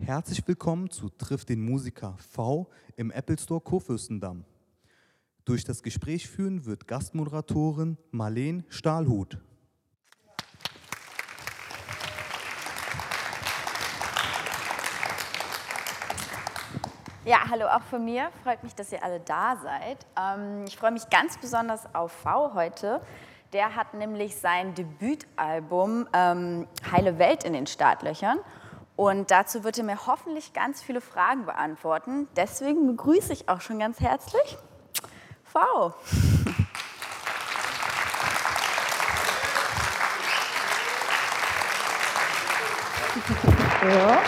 Herzlich willkommen zu Triff den Musiker V im Apple Store Kurfürstendamm. Durch das Gespräch führen wird Gastmoderatorin Marleen Stahlhut. Ja, hallo auch von mir. Freut mich, dass ihr alle da seid. Ähm, ich freue mich ganz besonders auf V heute. Der hat nämlich sein Debütalbum ähm, Heile Welt in den Startlöchern. Und dazu wird er mir hoffentlich ganz viele Fragen beantworten. Deswegen begrüße ich auch schon ganz herzlich V. Ja.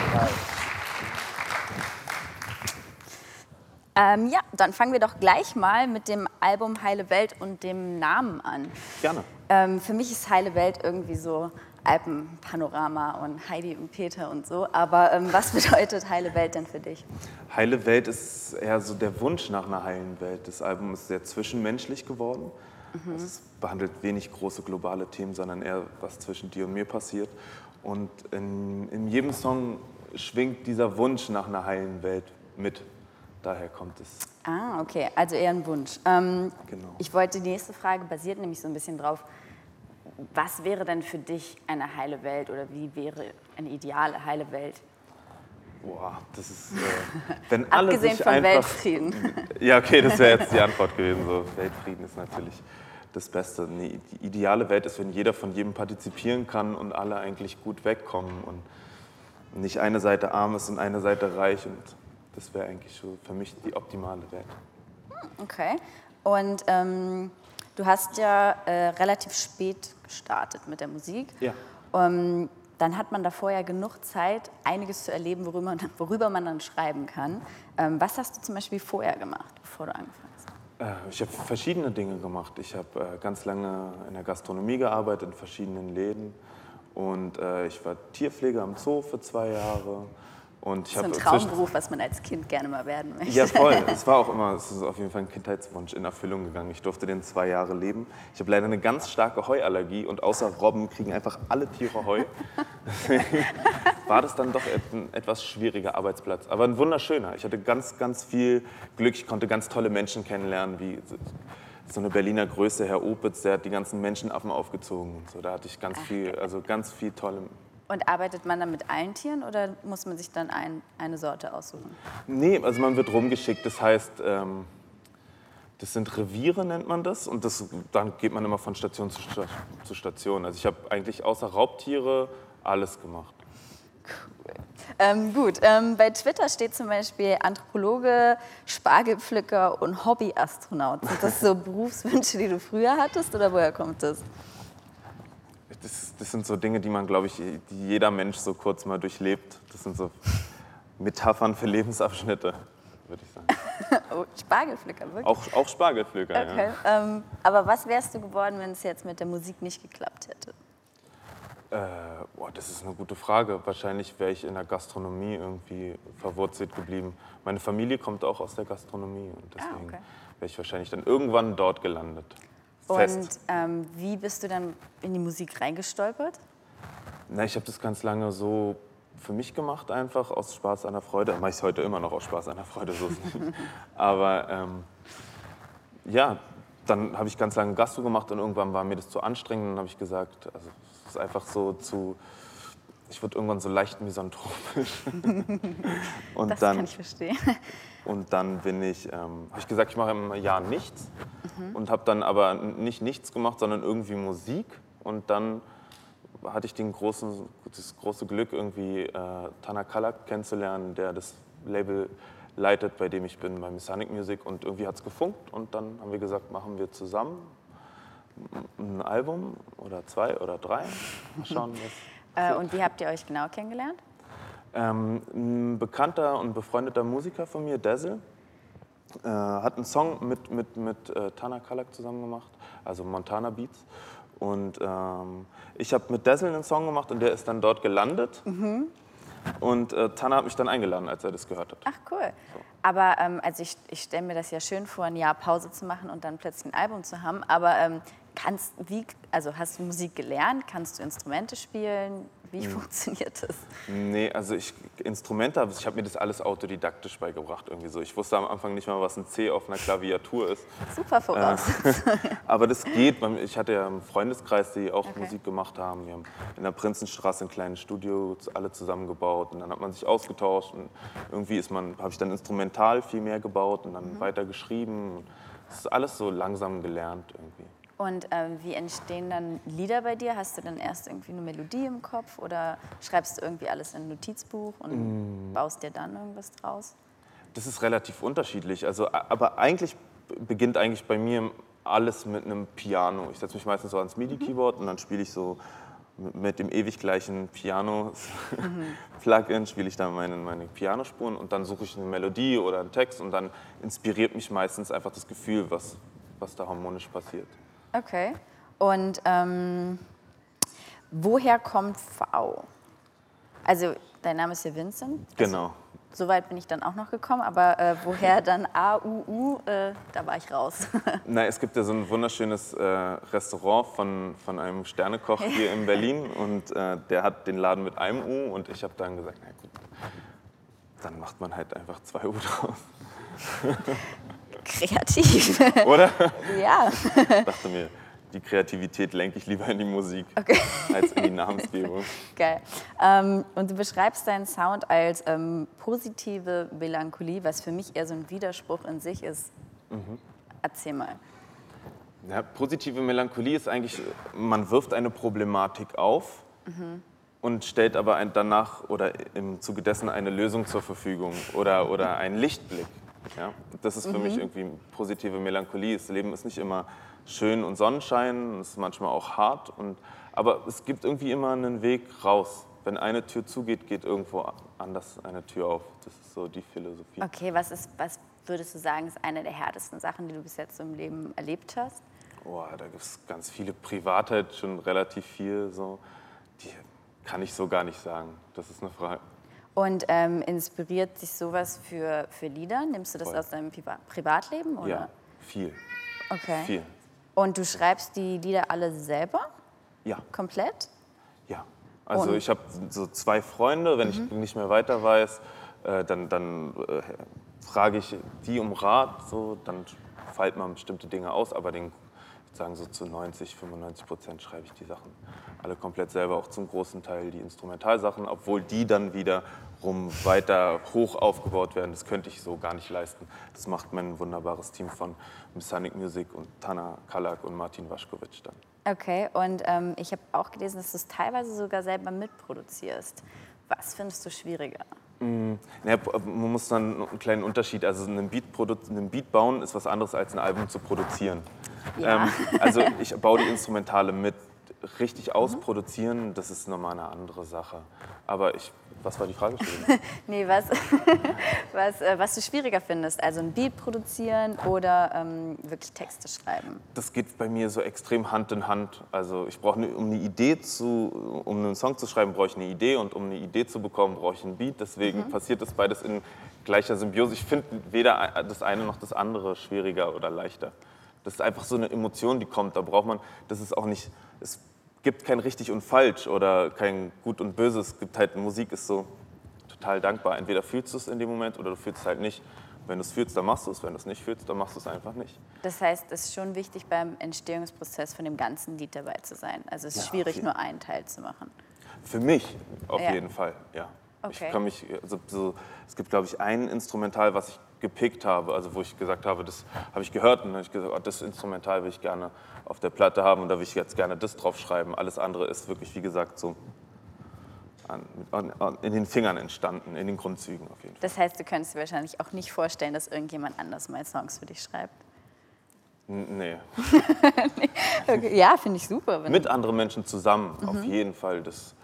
Ähm, ja, dann fangen wir doch gleich mal mit dem Album Heile Welt und dem Namen an. Gerne. Ähm, für mich ist Heile Welt irgendwie so Alpenpanorama und Heidi und Peter und so. Aber ähm, was bedeutet Heile Welt denn für dich? Heile Welt ist eher so der Wunsch nach einer heilen Welt. Das Album ist sehr zwischenmenschlich geworden. Mhm. Es behandelt wenig große globale Themen, sondern eher, was zwischen dir und mir passiert. Und in, in jedem Song schwingt dieser Wunsch nach einer heilen Welt mit. Daher kommt es. Ah, okay, also eher ein Wunsch. Ähm, genau. Ich wollte, die nächste Frage basiert nämlich so ein bisschen drauf, was wäre denn für dich eine heile Welt oder wie wäre eine ideale heile Welt? Boah, das ist, äh, wenn alle Abgesehen sich von einfach, Weltfrieden. Ja, okay, das wäre jetzt die Antwort gewesen. So, Weltfrieden ist natürlich das Beste. Nee, die ideale Welt ist, wenn jeder von jedem partizipieren kann und alle eigentlich gut wegkommen und nicht eine Seite arm ist und eine Seite reich. Und das wäre eigentlich so für mich die optimale Welt. Okay. Und ähm, du hast ja äh, relativ spät gestartet mit der Musik. Ja. Ähm, dann hat man davor ja genug Zeit, einiges zu erleben, worüber man, worüber man dann schreiben kann. Ähm, was hast du zum Beispiel vorher gemacht, bevor du angefangen hast? Äh, Ich habe verschiedene Dinge gemacht. Ich habe äh, ganz lange in der Gastronomie gearbeitet, in verschiedenen Läden. Und äh, ich war Tierpfleger am Zoo für zwei Jahre. Und ich So ein Traumberuf, was man als Kind gerne mal werden möchte. Ja, voll. Es war auch immer, es ist auf jeden Fall ein Kindheitswunsch in Erfüllung gegangen. Ich durfte den zwei Jahre leben. Ich habe leider eine ganz starke Heuallergie und außer Robben kriegen einfach alle Tiere Heu. War das dann doch ein etwas schwieriger Arbeitsplatz. Aber ein wunderschöner. Ich hatte ganz, ganz viel Glück. Ich konnte ganz tolle Menschen kennenlernen, wie so eine Berliner Größe, Herr Opitz, der hat die ganzen Menschenaffen aufgezogen und so. Da hatte ich ganz viel, also ganz viel tolle Und arbeitet man dann mit allen Tieren oder muss man sich dann ein, eine Sorte aussuchen? Nee, also man wird rumgeschickt. Das heißt, ähm, das sind Reviere, nennt man das. Und das, dann geht man immer von Station zu, Sta zu Station. Also ich habe eigentlich außer Raubtiere alles gemacht. Ähm, gut, ähm, bei Twitter steht zum Beispiel Anthropologe, Spargelpflücker und Hobbyastronaut. Sind das so Berufswünsche, die du früher hattest oder woher kommt das? Das? Das sind so Dinge, die man, glaube ich, die jeder Mensch so kurz mal durchlebt. Das sind so Metaphern für Lebensabschnitte, würde ich sagen. Oh, Spargelpflücker, wirklich? Auch, auch Spargelpflücker, Okay. Ähm, aber was wärst du geworden, wenn es jetzt mit der Musik nicht geklappt hätte? ja. Äh, boah, das ist eine gute Frage. Wahrscheinlich wäre ich in der Gastronomie irgendwie verwurzelt geblieben. Meine Familie kommt auch aus der Gastronomie und deswegen Ah, okay. wäre ich wahrscheinlich dann irgendwann dort gelandet. Und ähm, wie bist du dann in die Musik reingestolpert? Na, ich habe das ganz lange so für mich gemacht, einfach aus Spaß an der Freude. Mache ich es heute immer noch aus Spaß an der Freude, so ist es nicht. Aber ähm, ja, dann habe ich ganz lange Gastro gemacht und irgendwann war mir das zu anstrengend. Und dann habe ich gesagt, also es ist einfach so zu, ich wurde irgendwann so leicht misanthropisch. und Das dann kann ich verstehen. und dann bin ich, ähm, habe ich gesagt, ich mache im Jahr nichts Mhm. und habe dann aber nicht nichts gemacht, sondern irgendwie Musik. Und dann hatte ich den großen, das große Glück, irgendwie äh, Tana Kalak kennenzulernen, der das Label leitet, bei dem ich bin, bei Mechanic Music. Und irgendwie hat es gefunkt und dann haben wir gesagt, machen wir zusammen ein Album oder zwei oder drei. Mal schauen, was Äh, und wie habt ihr euch genau kennengelernt? ähm, ein bekannter und befreundeter Musiker von mir, Dazzle, äh, hat einen Song mit, mit, mit äh, Tana Kalak zusammen gemacht, also Montana Beats. Und ähm, ich habe mit Dazzle einen Song gemacht und der ist dann dort gelandet. Und äh, Tana hat mich dann eingeladen, als er das gehört hat. Ach cool. Aber ähm, also ich, ich stelle mir das ja schön vor, ein Jahr Pause zu machen und dann plötzlich ein Album zu haben. Aber ähm, kannst, wie, also hast du Musik gelernt? Kannst du Instrumente spielen? Wie Hm. funktioniert das? Nee, also ich Instrumente, ich habe mir das alles autodidaktisch beigebracht irgendwie so. Ich wusste am Anfang nicht mal, was ein C auf einer Klaviatur ist. Super voraus. Aber das geht. Ich hatte ja einen Freundeskreis, die auch Okay. Musik gemacht haben. Wir haben in der Prinzenstraße ein kleines Studio alle zusammengebaut und dann hat man sich ausgetauscht und irgendwie ist man, habe ich dann instrumental viel mehr gebaut und dann Mhm. weiter geschrieben. Das ist alles so langsam gelernt irgendwie. Und ähm, wie entstehen dann Lieder bei dir? Hast du dann erst irgendwie eine Melodie im Kopf oder schreibst du irgendwie alles in ein Notizbuch und Mm. baust dir dann irgendwas draus? Das ist relativ unterschiedlich. Also, aber eigentlich beginnt eigentlich bei mir alles mit einem Piano. Ich setze mich meistens so ans MIDI-Keyboard und dann spiele ich so mit- dem ewig gleichen Piano-Plugin, spiele ich dann meine, meine Pianospuren und dann suche ich eine Melodie oder einen Text und dann inspiriert mich meistens einfach das Gefühl, was, was da harmonisch passiert. Okay. Und ähm, woher kommt V? Also, dein Name ist ja Vincent. Genau. Soweit bin ich dann auch noch gekommen, aber äh, woher dann A, U, U, äh, da war ich raus. Na, es gibt ja so ein wunderschönes äh, Restaurant von, von einem Sternekoch hier in Berlin und äh, der hat den Laden mit einem U und ich habe dann gesagt, na gut, dann macht man halt einfach zwei U draus. Kreativ. Oder? ja. dachte mir, die Kreativität lenke ich lieber in die Musik Okay. als in die Namensgebung. Geil. Ähm, und du beschreibst deinen Sound als ähm, positive Melancholie, was für mich eher so ein Widerspruch in sich ist. Mhm. Erzähl mal. Ja, positive Melancholie ist eigentlich, man wirft eine Problematik auf und stellt aber danach oder im Zuge dessen eine Lösung zur Verfügung oder, oder einen Lichtblick. Ja? Das ist für mich irgendwie positive Melancholie. Das Leben ist nicht immer schön und Sonnenschein, es ist manchmal auch hart, und, aber es gibt irgendwie immer einen Weg raus. Wenn eine Tür zugeht, geht irgendwo anders eine Tür auf. Das ist so die Philosophie. Okay, was, ist, was würdest du sagen, ist eine der härtesten Sachen, die du bis jetzt im Leben erlebt hast? Boah, da gibt es ganz viele Privatheit, schon relativ viel. So. Die kann ich so gar nicht sagen. Das ist eine Frage. Und ähm, inspiriert sich sowas für, für Lieder? Nimmst du das Voll. aus deinem Priva Privatleben? Oder? Ja, viel. Okay. Viel. Und du schreibst die Lieder alle selber? Ja, Komplett? ja. Also Und- ich habe so zwei Freunde, wenn ich nicht mehr weiter weiß, äh, dann, dann äh, frage ich die um Rat, so, dann feilt man bestimmte Dinge aus, aber den, sagen so zu 90, 95 Prozent schreibe ich die Sachen alle komplett selber, auch zum großen Teil die Instrumentalsachen, obwohl die dann wiederum weiter hoch aufgebaut werden. Das könnte ich so gar nicht leisten. Das macht mein wunderbares Team von Sonic Music und Tana Kalak und Martin Waschkowitsch dann. Okay, und ähm, ich habe auch gelesen, dass du es teilweise sogar selber mitproduzierst. Was findest du schwieriger? Ja, man muss dann einen kleinen Unterschied, also einen Beat, einen Beat bauen ist was anderes als ein Album zu produzieren. Ja. Ähm, also ich baue die Instrumentale mit. Richtig ausproduzieren, das ist nochmal eine andere Sache. Aber ich, was war die Frage? Nee, was, was, äh, was du schwieriger findest, also ein Beat produzieren oder ähm, wirklich Texte schreiben. Das geht bei mir so extrem Hand in Hand. Also ich brauche, ne- um eine Idee zu, um einen Song zu schreiben, brauche ich eine Idee und um eine Idee zu bekommen, brauche ich einen Beat. Deswegen passiert das beides in gleicher Symbiose. Ich finde weder das eine noch das andere schwieriger oder leichter. Das ist einfach so eine Emotion, die kommt. Da braucht man, das ist auch nicht, es gibt kein richtig und falsch oder kein gut und böse. Es gibt halt, Musik ist so total dankbar. Entweder fühlst du es in dem Moment oder du fühlst es halt nicht. Wenn du es fühlst, dann machst du es. Wenn du es nicht fühlst, dann machst du es einfach nicht. Das heißt, es ist schon wichtig, beim Entstehungsprozess von dem ganzen Lied dabei zu sein. Also es ist Ja, schwierig, nur einen Teil zu machen. Für mich auf Ja. jeden Fall, ja. Okay. Ich kann mich, also so, es gibt, glaube ich, ein Instrumental, was ich gepickt habe, also wo ich gesagt habe, das habe ich gehört und dann habe ich gesagt, oh, das Instrumental will ich gerne auf der Platte haben und da will ich jetzt gerne das drauf schreiben. Alles andere ist wirklich, wie gesagt, so an, an, an, in den Fingern entstanden, in den Grundzügen auf jeden Fall. Das heißt, du könntest dir wahrscheinlich auch nicht vorstellen, dass irgendjemand anders mal Songs für dich schreibt. N- Nee. Okay. Ja, finde ich super. Mit anderen Menschen zusammen, Mhm. auf jeden Fall. Das,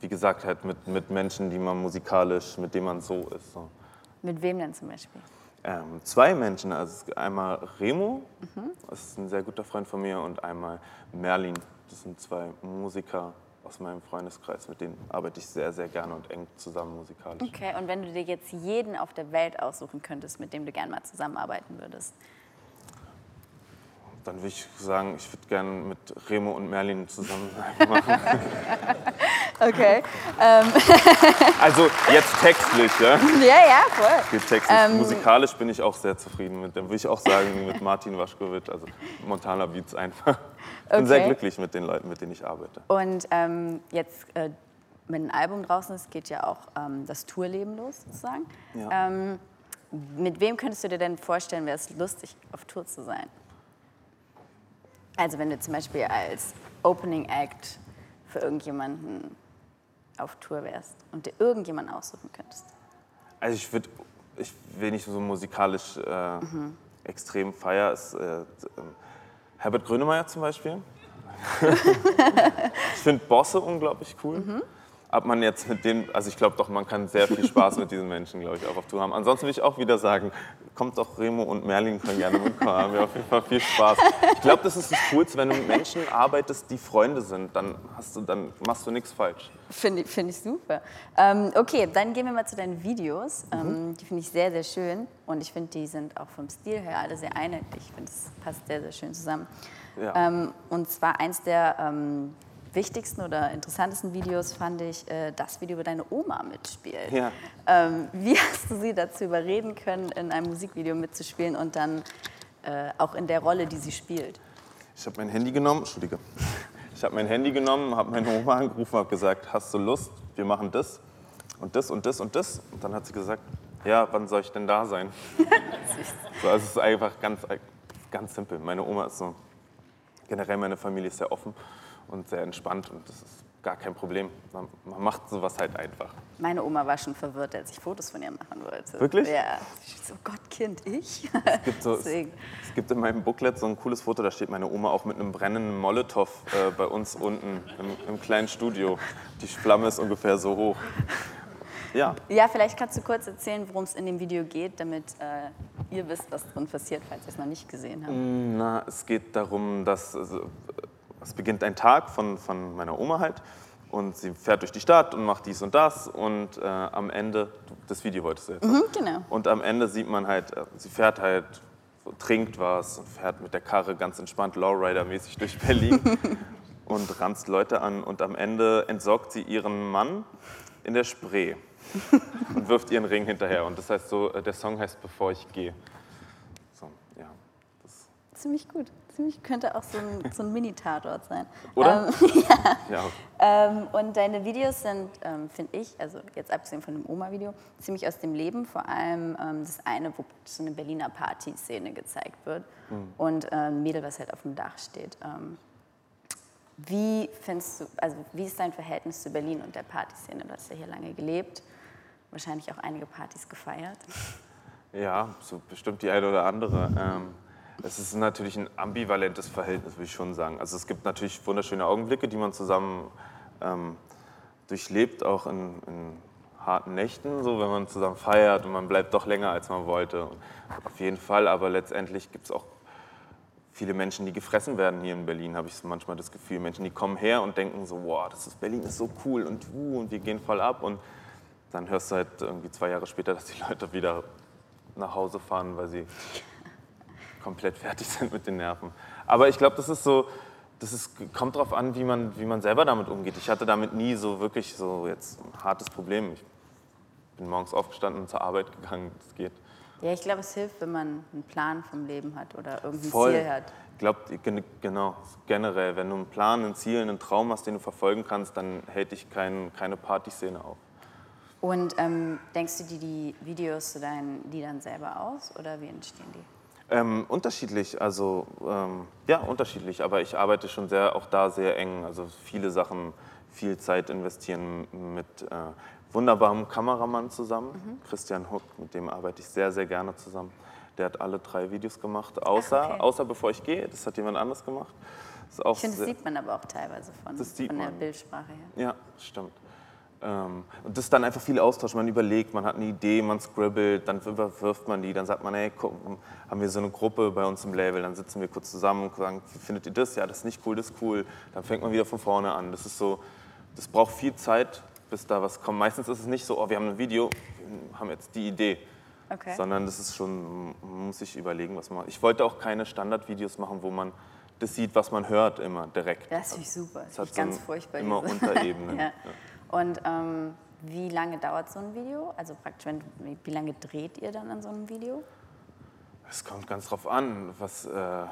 wie gesagt, halt mit, mit Menschen, die man musikalisch, mit denen man so ist. So. Mit wem denn zum Beispiel? Ähm, zwei Menschen, also einmal Remo, das ist ein sehr guter Freund von mir, und einmal Merlin. Das sind zwei Musiker aus meinem Freundeskreis, mit denen arbeite ich sehr, sehr gerne und eng zusammen musikalisch. Okay, und wenn du dir jetzt jeden auf der Welt aussuchen könntest, mit dem du gerne mal zusammenarbeiten würdest? Dann würde ich sagen, ich würde gerne mit Remo und Merlin zusammen ein machen. Okay. Also jetzt textlich, ja? Ja, ja, voll. Jetzt textlich. Musikalisch bin ich auch sehr zufrieden mit. Dann würde ich auch sagen, mit Martin Waschkowitz, also Montana Beats einfach. Ich bin sehr Okay. glücklich mit den Leuten, mit denen ich arbeite. Und ähm, jetzt äh, mit einem Album draußen ist, geht ja auch ähm, das Tourleben los, sozusagen. Ja. Ähm, mit wem könntest du dir denn vorstellen, wäre es lustig, auf Tour zu sein? Also wenn du zum Beispiel als Opening Act für irgendjemanden auf Tour wärst und dir irgendjemanden aussuchen könntest. Also ich würde, ich will nicht so musikalisch äh, extrem feier. Ist, äh, ähm, Herbert Grönemeyer zum Beispiel. ich finde Bosse unglaublich cool. Ob man jetzt mit denen, also ich glaube doch, man kann sehr viel Spaß mit diesen Menschen, glaube ich, auch auf Tour haben. Ansonsten will ich auch wieder sagen, kommt doch Remo und Merlin können gerne mitkommen, haben wir auf jeden Fall viel Spaß. Ich glaube, das ist das Coolste, wenn du mit Menschen arbeitest, die Freunde sind, dann, hast du, dann machst du nichts falsch. Finde ich, find ich super. Ähm, okay, dann gehen wir mal zu deinen Videos. Ähm, die finde ich sehr, sehr schön. Und ich finde, die sind auch vom Stil her alle sehr einheitlich. Ich finde, es passt sehr, sehr schön zusammen. Ja. Ähm, und zwar eins der ähm, wichtigsten oder interessantesten Videos fand ich äh, das Video, wo deine Oma mitspielt. Ja. Ähm, wie hast du sie dazu überreden können, in einem Musikvideo mitzuspielen und dann äh, auch in der Rolle, die sie spielt? Ich habe mein Handy genommen, Entschuldige. Ich habe mein Handy genommen, habe meine Oma angerufen, habe gesagt, hast du Lust? Wir machen das und das und das und das. Und dann hat sie gesagt, ja, wann soll ich denn da sein? so, also es ist einfach ganz, ganz simpel. Meine Oma ist so, generell meine Familie ist sehr offen und sehr entspannt und das ist gar kein Problem. Man, man macht sowas halt einfach. Meine Oma war schon verwirrt, als ich Fotos von ihr machen wollte. Wirklich? Ja. So, Gott, Kind, ich? Es gibt, so, es, es gibt in meinem Booklet so ein cooles Foto, da steht meine Oma auch mit einem brennenden Molotow äh, bei uns unten im, im kleinen Studio. Die Flamme ist ungefähr so hoch. Ja, Ja, vielleicht kannst du kurz erzählen, worum es in dem Video geht, damit äh, ihr wisst, was drin passiert, falls ihr es noch nicht gesehen habt. na, es geht darum, dass also, es beginnt ein Tag von, von meiner Oma halt und sie fährt durch die Stadt und macht dies und das und äh, am Ende, das Video wolltest du jetzt. Mhm, genau. Und am Ende sieht man halt, äh, sie fährt halt, trinkt was und fährt mit der Karre ganz entspannt Lowrider-mäßig durch Berlin und ranzt Leute an. Und am Ende entsorgt sie ihren Mann in der Spree und wirft ihren Ring hinterher. Und das heißt so, äh, der Song heißt Bevor ich gehe. So, ja. Das, Ziemlich gut. Ziemlich könnte auch so ein, so ein Mini-Tatort sein. Oder? Ähm, ja. ähm, und deine Videos sind, ähm, finde ich, also jetzt abgesehen von dem Oma-Video, ziemlich aus dem Leben. Vor allem ähm, das eine, wo so eine Berliner Partyszene gezeigt wird und äh, ein Mädel, was halt auf dem Dach steht. Ähm, wie findest du, also wie ist dein Verhältnis zu Berlin und der Partyszene? Du hast ja hier lange gelebt, wahrscheinlich auch einige Partys gefeiert. Ja, so bestimmt die eine oder andere. Es ist natürlich ein ambivalentes Verhältnis, würde ich schon sagen. Also es gibt natürlich wunderschöne Augenblicke, die man zusammen ähm, durchlebt, auch in, in harten Nächten, so wenn man zusammen feiert und man bleibt doch länger, als man wollte. Auf jeden Fall, aber letztendlich gibt es auch viele Menschen, die gefressen werden hier in Berlin, habe ich manchmal das Gefühl. Menschen, die kommen her und denken so, wow, das ist, Berlin ist so cool und, uh, und wir gehen voll ab. Und dann hörst du halt irgendwie zwei Jahre später, dass die Leute wieder nach Hause fahren, weil sie komplett fertig sind mit den Nerven. Aber ich glaube, das ist so, das ist, kommt darauf an, wie man, wie man selber damit umgeht. Ich hatte damit nie so wirklich so jetzt ein hartes Problem. Ich bin morgens aufgestanden und zur Arbeit gegangen. Das geht. Ja, ich glaube, es hilft, wenn man einen Plan vom Leben hat oder irgendein Voll. Ziel hat. Ich glaube, genau, generell, wenn du einen Plan, ein Ziel, einen Traum hast, den du verfolgen kannst, dann hält dich kein, keine Partyszene auf. Und ähm, denkst du dir die Videos zu deinen Liedern selber aus oder wie entstehen die? Ähm, unterschiedlich, also ähm, ja, unterschiedlich, aber ich arbeite schon sehr, auch da sehr eng, also viele Sachen, viel Zeit investieren mit äh, wunderbarem Kameramann zusammen, Christian Huck, mit dem arbeite ich sehr, sehr gerne zusammen. Der hat alle drei Videos gemacht, außer, okay. außer bevor ich gehe, das hat jemand anderes gemacht. Ich finde, das sieht man aber auch teilweise von, von der. Bildsprache her. Ja, stimmt. Ähm, und das ist dann einfach viel Austausch. Man überlegt, man hat eine Idee, man scribbelt, dann überwirft man die, dann sagt man, hey, guck, haben wir so eine Gruppe bei uns im Label, dann sitzen wir kurz zusammen und sagen, findet ihr das? Ja, das ist nicht cool, das ist cool. Dann fängt man wieder von vorne an. Das ist so, das braucht viel Zeit, bis da was kommt. Meistens ist es nicht so, oh, wir haben ein Video, wir haben jetzt die Idee. Okay. sondern das ist schon, man muss sich überlegen, was man. Ich wollte auch keine Standardvideos machen, wo man das sieht, was man hört, immer direkt. Das finde ich super. Das finde ich ganz so furchtbar. immer diese- Unterebenen. ja. Und ähm, wie lange dauert so ein Video? Also praktisch, wenn, wie, lange dreht ihr dann an so einem Video? Es kommt ganz drauf an, was. Äh,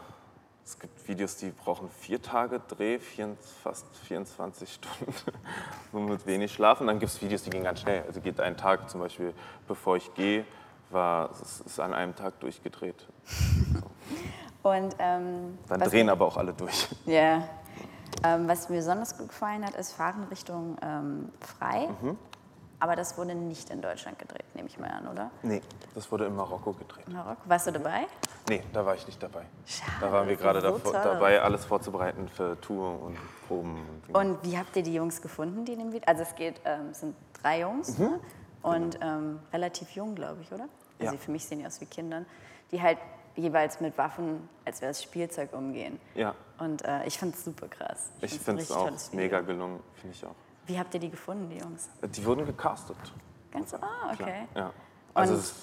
es gibt Videos, die brauchen vier Tage Dreh, vier, fast 24 Stunden, so mit wenig Schlafen. Dann gibt es Videos, die gehen ganz schnell. Also geht ein Tag zum Beispiel, bevor ich gehe, war es ist an einem Tag durchgedreht. Und ähm, Dann drehen aber auch alle durch. Ja. Ähm, was mir besonders gut gefallen hat, ist Fahren Richtung ähm, frei. Mhm. Aber das wurde nicht in Deutschland gedreht, nehme ich mal an, oder? Nee, das wurde in Marokko gedreht. Marokko. Warst du dabei? Nee, da war ich nicht dabei. Schade, Da waren wir gerade so dabei, alles vorzubereiten für Tour und Proben. Und. Und wie habt ihr die Jungs gefunden, die in dem Video? Also es geht, ähm, es sind drei Jungs ne? und ähm, relativ jung, glaube ich, oder? Also Mhm. Ja. für mich sehen die aus wie Kindern, die halt jeweils mit Waffen, als wäre es Spielzeug, umgehen. ja, Und äh, ich fand es super krass. ich ein finde es auch mega gelungen, finde ich auch. Wie habt ihr die gefunden, die Jungs? Die wurden gecastet. Ganz ah, klar. okay. Ja. Also es,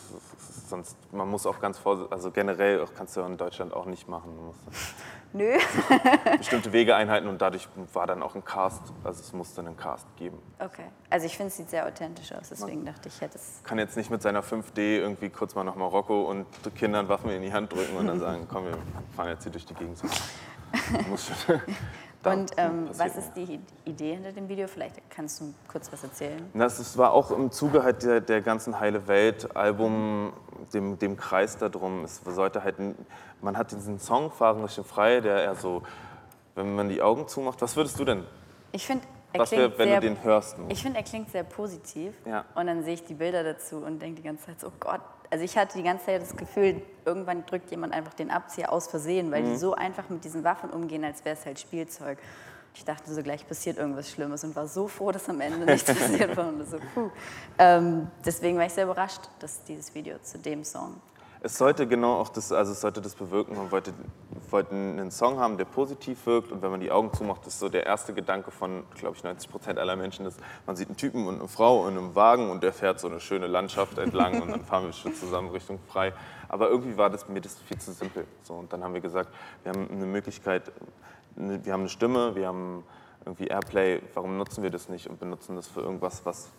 sonst, man muss auch ganz vorsichtig, also generell auch kannst du ja in Deutschland auch nicht machen. Man muss Nö. bestimmte Wege einhalten und dadurch war dann auch ein Cast, also es musste einen Cast geben. Okay. Also ich finde, es sieht sehr authentisch aus, deswegen dachte ich, hätte es. Kann jetzt nicht mit seiner 5D irgendwie kurz mal nach Marokko und Kindern Waffen in die Hand drücken und dann sagen, komm, wir fahren jetzt hier durch die Gegend. Und ähm, passiert was ist die Idee hinter dem Video? Vielleicht kannst du kurz was erzählen. Das war auch im Zuge halt der, der ganzen Heile Welt-Album, dem, dem Kreis darum. Es sollte halt, man hat diesen Song Fahren Richtung Frei, der eher so, wenn man die Augen zumacht, was würdest du denn? Ich finde, er Was klingt wär, wenn sehr, du den hörst? Ich finde, er klingt sehr positiv. Ja. Und dann sehe ich die Bilder dazu und denke die ganze Zeit so, oh Gott. Also ich hatte die ganze Zeit das Gefühl, irgendwann drückt jemand einfach den Abzieher aus Versehen, weil Mhm. die so einfach mit diesen Waffen umgehen, als wäre es halt Spielzeug. Ich dachte so, gleich passiert irgendwas Schlimmes und war so froh, dass am Ende nichts passiert war. Und so, puh. Ähm, deswegen war ich sehr überrascht, dass dieses Video zu dem Song. Es sollte genau auch das, also es sollte das bewirken. Man wollte, wollte einen Song haben, der positiv wirkt und wenn man die Augen zumacht, ist so der erste Gedanke von, glaube ich, 90 Prozent aller Menschen ist, man sieht einen Typen und eine Frau in einem Wagen und der fährt so eine schöne Landschaft entlang und dann fahren wir schon zusammen Richtung frei. Aber irgendwie war das mir das viel zu simpel. So, und dann haben wir gesagt, wir haben eine Möglichkeit, eine- wir haben eine Stimme, wir haben irgendwie Airplay, warum nutzen wir das nicht und benutzen das für irgendwas, was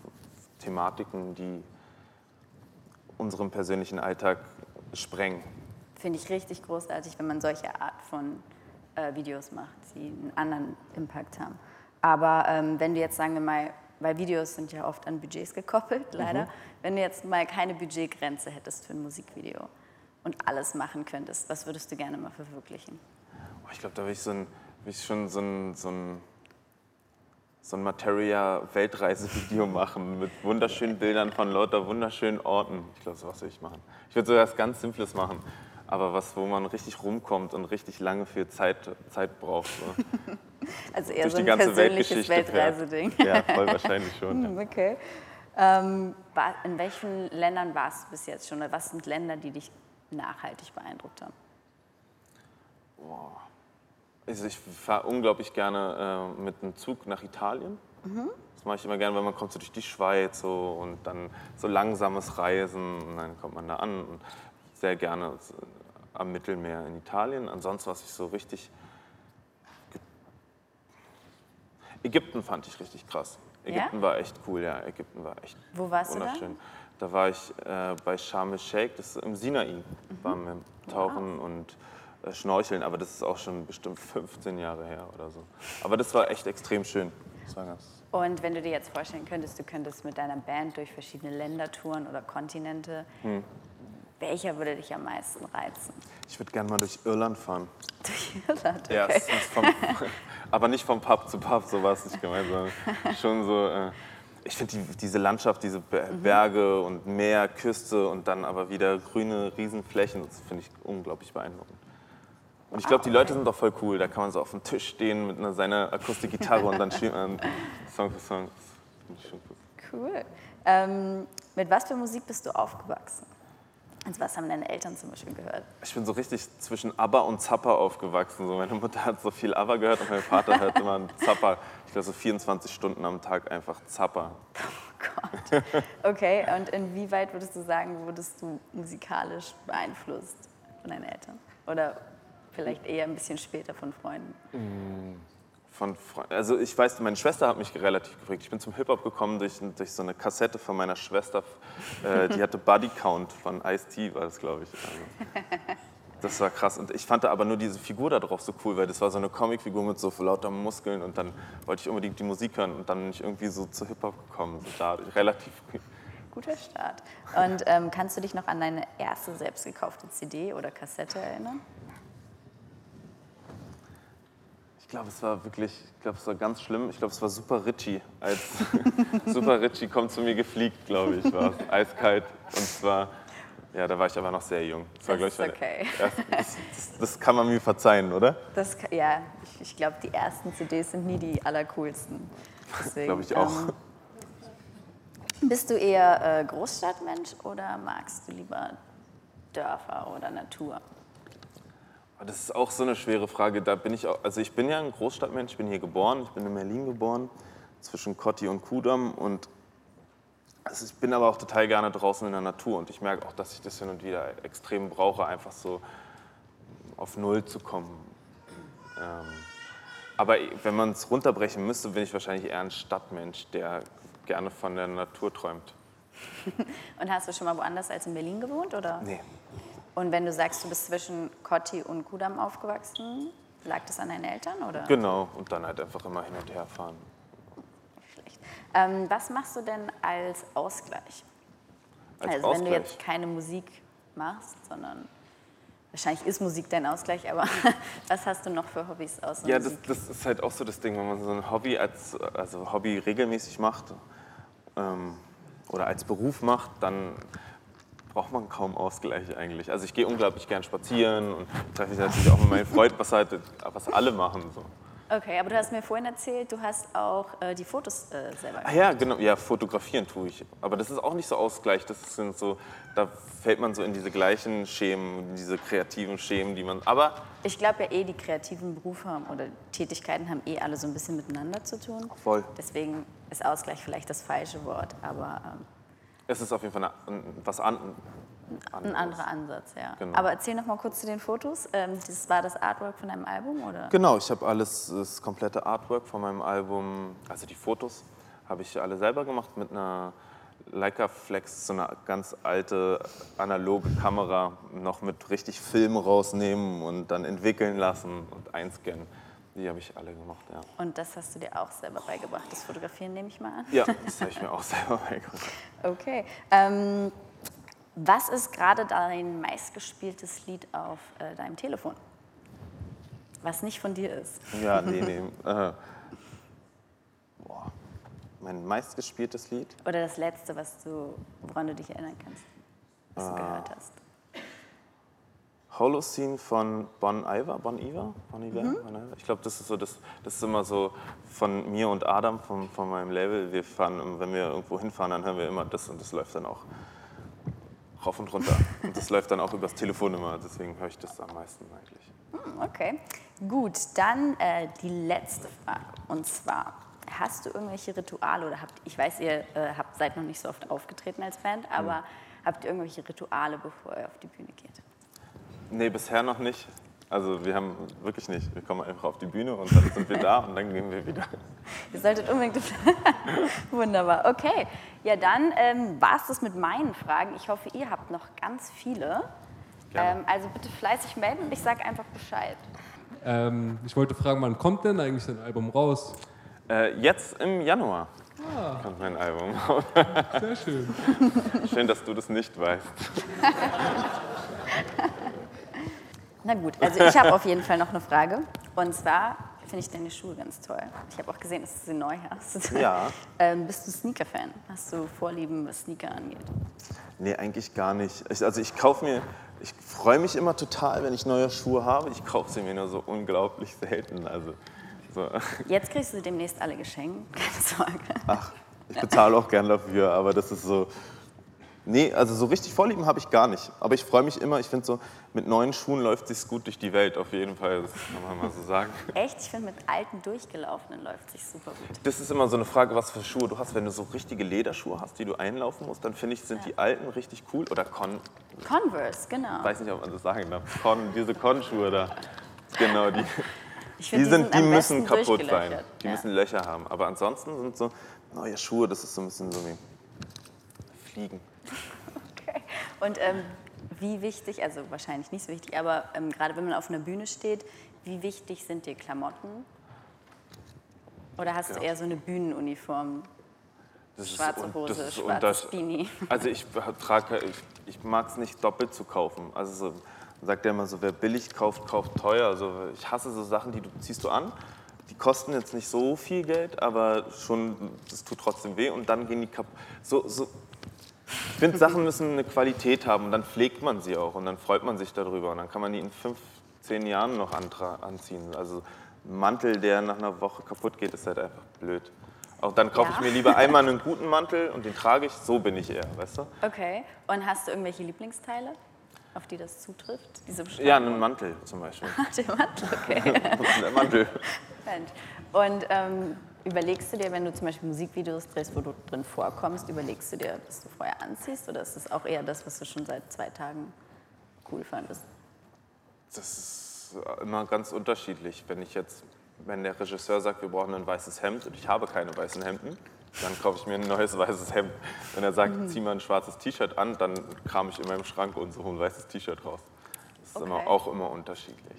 Thematiken, die unseren persönlichen Alltag sprengen. Finde ich richtig großartig, wenn man solche Art von äh, Videos macht, die einen anderen Impact haben. Aber ähm, wenn du jetzt, sagen wir mal, weil Videos sind ja oft an Budgets gekoppelt, leider, wenn du jetzt mal keine Budgetgrenze hättest für ein Musikvideo und alles machen könntest, was würdest du gerne mal verwirklichen? Oh, ich glaube, da will ich, so ein, will ich schon so ein, so ein, so ein Materia-Weltreisevideo machen mit wunderschönen Bildern von lauter wunderschönen Orten. Ich glaube, sowas will ich machen. Ich würde so was ganz Simples machen, aber was, wo man richtig rumkommt und richtig lange viel Zeit, Zeit braucht. So. Also eher Durch so die ein ganze persönliches. Weltreiseding. Ja, voll wahrscheinlich schon. Hm, Okay. Ähm, in welchen Ländern warst du bis jetzt schon? Oder was sind Länder, die dich nachhaltig beeindruckt haben? Also ich fahre unglaublich gerne äh, mit einem Zug nach Italien. Das mache ich immer gerne, weil man kommt so durch die Schweiz so, und dann so langsames Reisen und dann kommt man da an. Und sehr gerne so am Mittelmeer in Italien. Ansonsten, was ich so richtig... Ägypten fand ich richtig krass. Ägypten war echt cool, ja. Ägypten war echt Wo warst du da? wunderschön. Da war ich äh, bei Sharm el-Sheikh, das ist im Sinai, Mhm. waren wir tauchen und äh, schnorcheln, aber das ist auch schon bestimmt 15 Jahre her oder so. Aber das war echt extrem schön. Das war ganz Und wenn du dir jetzt vorstellen könntest, du könntest mit deiner Band durch verschiedene Länder touren oder Kontinente, Hm. Welcher würde dich am meisten reizen? ich würde gerne mal durch Irland fahren. Durch Irland, Ja, okay. ist vom, aber nicht vom Pub zu Pub, so war es nicht gemeint, sondern schon so. Äh, ich finde die, diese Landschaft, diese Mhm. Berge und Meer, Küste und dann aber wieder grüne Riesenflächen, das finde ich unglaublich beeindruckend. Und ich glaube, die Leute sind doch voll cool. Da kann man so auf dem Tisch stehen mit einer, seiner Akustikgitarre und dann spielt man Song für Song. Das finde ich schon cool. Cool. Ähm, mit was für Musik bist du aufgewachsen? Also was haben deine Eltern zum Beispiel gehört? Ich bin so richtig zwischen ABBA und Zappa aufgewachsen. So, meine Mutter hat so viel ABBA gehört und mein Vater hört immer Zappa. Ich glaube so 24 Stunden am Tag einfach Zappa. Gott. Okay, und inwieweit würdest du sagen, wurdest du musikalisch beeinflusst von deinen Eltern? Oder vielleicht eher ein bisschen später von Freunden? Von, also ich weiß, meine Schwester hat mich relativ geprägt. Ich bin zum Hip-Hop gekommen durch, durch so eine Kassette von meiner Schwester. Äh, die hatte Body Count von Ice-T, war das, glaube ich. Also, das war krass. Und ich fand aber nur diese Figur da drauf so cool, weil das war so eine Comicfigur mit so lauter Muskeln. Und dann wollte ich unbedingt die Musik hören und dann bin ich irgendwie so zu Hip-Hop gekommen. So da, relativ Guter Start. Und ähm, kannst du dich noch an deine erste selbst gekaufte CD oder Kassette erinnern? Ich glaube, es war wirklich, ich glaube, es war ganz schlimm. Ich glaube, es war Super Richie. Als Super Richie kommt zu mir gefliegt, glaube ich, war es. Eiskalt. Und zwar, ja, da war ich aber noch sehr jung. Das, war, Das ist ich, meine okay. erste- das, das, das kann man mir verzeihen, oder? Das, ja, ich, ich glaube, die ersten CDs sind nie die allercoolsten. Glaube ich auch. Ähm, bist du eher äh, Großstadtmensch oder magst du lieber Dörfer oder Natur? Aber Das ist auch so eine schwere Frage. Da bin ich auch, also ich bin ja ein Großstadtmensch, ich bin hier geboren, ich bin in Berlin geboren, zwischen Kotti und Kudamm und also ich bin aber auch total gerne draußen in der Natur und ich merke auch, dass ich das hin und wieder extrem brauche, einfach so auf Null zu kommen. Ähm, aber wenn man es runterbrechen müsste, bin ich wahrscheinlich eher ein Stadtmensch, der gerne von der Natur träumt. Und hast du schon mal woanders als in Berlin gewohnt? Oder? Nee. Und wenn du sagst, du bist zwischen Kotti und Kudamm aufgewachsen, lag das an deinen Eltern? Oder? Genau, und dann halt einfach immer hin und her fahren. Schlecht. Ähm, was machst du denn als Ausgleich? Als also wenn du Ausgleich. jetzt keine Musik machst, sondern wahrscheinlich ist Musik dein Ausgleich, aber was hast du noch für Hobbys außer Ja, das, das ist halt auch so das Ding, wenn man so ein Hobby als also Hobby regelmäßig macht ähm, oder als Beruf macht, dann braucht man kaum Ausgleich eigentlich. Also ich gehe unglaublich gern spazieren und treffe mich natürlich auch mit meinen Freunden, was halt was alle machen. So. Okay, aber du hast mir vorhin erzählt, du hast auch äh, die Fotos äh, selber Ah ja, genau, ja, fotografieren tue ich. Aber das ist auch nicht so Ausgleich. Das sind so, da fällt man so in diese gleichen Schemen, in diese kreativen Schemen, die man. Aber Ich glaube ja eh, die kreativen Berufe haben, oder Tätigkeiten haben eh alle so ein bisschen miteinander zu tun. voll. Deswegen ist Ausgleich vielleicht das falsche Wort, aber ähm, Es ist auf jeden Fall eine, was an, ein anderer Ansatz, ja. Genau. Aber erzähl noch mal kurz zu den Fotos. Ähm, das war das Artwork von deinem Album, oder? Genau, ich habe alles, das komplette Artwork von meinem Album, also die Fotos, habe ich alle selber gemacht mit einer Leica Flex, so eine ganz alte analoge Kamera, noch mit richtig Film rausnehmen und dann entwickeln lassen und einscannen. Die habe ich alle gemacht, ja. Und das hast du dir auch selber beigebracht, das Fotografieren nehme ich mal an. Ja, das habe ich mir auch selber beigebracht. Okay. Ähm, was ist gerade dein meistgespieltes Lied auf äh, deinem Telefon? Was nicht von dir ist. Ja, nee, nee. Äh, boah. Mein meistgespieltes Lied? Oder das letzte, was du, woran du dich erinnern kannst, was Ah. du gehört hast. Holocene von Bon Iver, Bon Iver, Bon Iver, Mhm. Ich glaube, das ist so, das, das ist immer so von mir und Adam, von, von meinem Label. Wir fahren, wenn wir irgendwo hinfahren, dann hören wir immer das und das läuft dann auch rauf und runter. und das läuft dann auch übers Telefon immer, deswegen höre ich das am meisten eigentlich. Okay, gut. Dann äh, die letzte Frage. Und zwar, hast du irgendwelche Rituale oder habt, ich weiß, ihr äh, habt, seid noch nicht so oft aufgetreten als Band, aber habt ihr irgendwelche Rituale, bevor ihr auf die Bühne geht? Nee, bisher noch nicht. Also wir haben wirklich nicht. Wir kommen einfach auf die Bühne und dann sind wir da und dann gehen wir wieder. Ihr solltet unbedingt. Wunderbar. Okay. Ja, dann ähm, war es das mit meinen Fragen. Ich hoffe, ihr habt noch ganz viele. Ähm, also bitte fleißig melden und ich sage einfach Bescheid. Ähm, ich wollte fragen, wann kommt denn eigentlich dein Album raus? Äh, jetzt im Januar Ah. kommt mein Album raus. Sehr schön. Schön, dass du das nicht weißt. Na gut, also ich habe auf jeden Fall noch eine Frage. Und zwar finde ich deine Schuhe ganz toll. Ich habe auch gesehen, dass du sie neu hast. Ja. ähm, bist du Sneaker-Fan? Hast du Vorlieben, was Sneaker angeht? Nee, eigentlich gar nicht. Ich, also ich kaufe mir, ich freue mich immer total, wenn ich neue Schuhe habe. Ich kaufe sie mir nur so unglaublich selten. Also so. Jetzt kriegst du demnächst alle geschenkt, keine Sorge. Ach, ich bezahle auch gern dafür, aber das ist so, Nee, also so richtig Vorlieben habe ich gar nicht. Aber ich freue mich immer, ich finde so, mit neuen Schuhen läuft es gut durch die Welt, auf jeden Fall. Das kann man mal so sagen. Echt? Ich finde, mit alten, durchgelaufenen läuft sich super gut. Das ist immer so eine Frage, was für Schuhe du hast. Wenn du so richtige Lederschuhe hast, die du einlaufen musst, dann finde ich, sind die alten richtig cool. Oder Con, Converse, genau. ich weiß nicht, ob man das sagen darf. Con, diese Con-Schuhe da. Genau, die, Ich die, sind, die am müssen besten kaputt sein. Die Ja. müssen Löcher haben. Aber ansonsten sind so neue Schuhe, das ist so ein bisschen so wie Fliegen. Okay. Und ähm, wie wichtig, also wahrscheinlich nicht so wichtig, aber ähm, gerade wenn man auf einer Bühne steht, wie wichtig sind dir Klamotten? Oder hast du Ja. eher so eine Bühnenuniform? Das Schwarze Hose, schwarzes Beanie. Also ich trage, ich, ich mag es nicht doppelt zu kaufen. Also so, man sagt ja immer so, wer billig kauft, kauft teuer. Also ich hasse so Sachen, die du ziehst du an. Die kosten jetzt nicht so viel Geld, aber schon, das tut trotzdem weh und dann gehen die kaputt. So, so, ich finde, Sachen müssen eine Qualität haben und dann pflegt man sie auch und dann freut man sich darüber und dann kann man die in fünf, zehn Jahren noch anziehen. Also ein Mantel, der nach einer Woche kaputt geht, ist halt einfach blöd. Auch dann kaufe Ja. ich mir lieber einmal einen guten Mantel und den trage ich, so bin ich eher, weißt du? Okay. Und hast du irgendwelche Lieblingsteile, auf die das zutrifft? Diese Ja, einen Mantel zum Beispiel. Der Mantel, okay. Der Mantel. Und ähm, überlegst du dir, wenn du zum Beispiel Musikvideos drehst, wo du drin vorkommst, überlegst du dir, was du vorher anziehst? Oder ist das auch eher das, was du schon seit zwei Tagen cool fandest? Das ist immer ganz unterschiedlich. Wenn ich jetzt, wenn der Regisseur sagt, wir brauchen ein weißes Hemd und ich habe keine weißen Hemden, dann kaufe ich mir ein neues weißes Hemd. Wenn er sagt, zieh mal ein schwarzes T-Shirt an, dann kram ich in meinem Schrank und suche ein weißes T-Shirt raus. Das ist immer, Okay. auch immer unterschiedlich.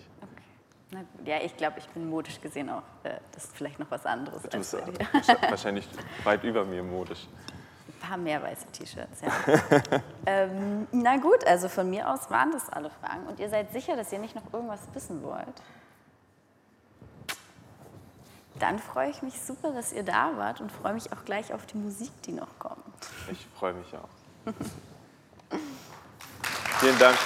Ja, ich glaube, ich bin modisch gesehen auch. Äh, das ist vielleicht noch was anderes Du als bist wahrscheinlich weit über mir modisch. Ein paar mehr weiße T-Shirts, ja. ähm, na gut, also von mir aus waren das alle Fragen. Und ihr seid sicher, dass ihr nicht noch irgendwas wissen wollt? Dann freue ich mich super, dass ihr da wart und freue mich auch gleich auf die Musik, die noch kommt. Ich freue mich auch. Vielen Dank.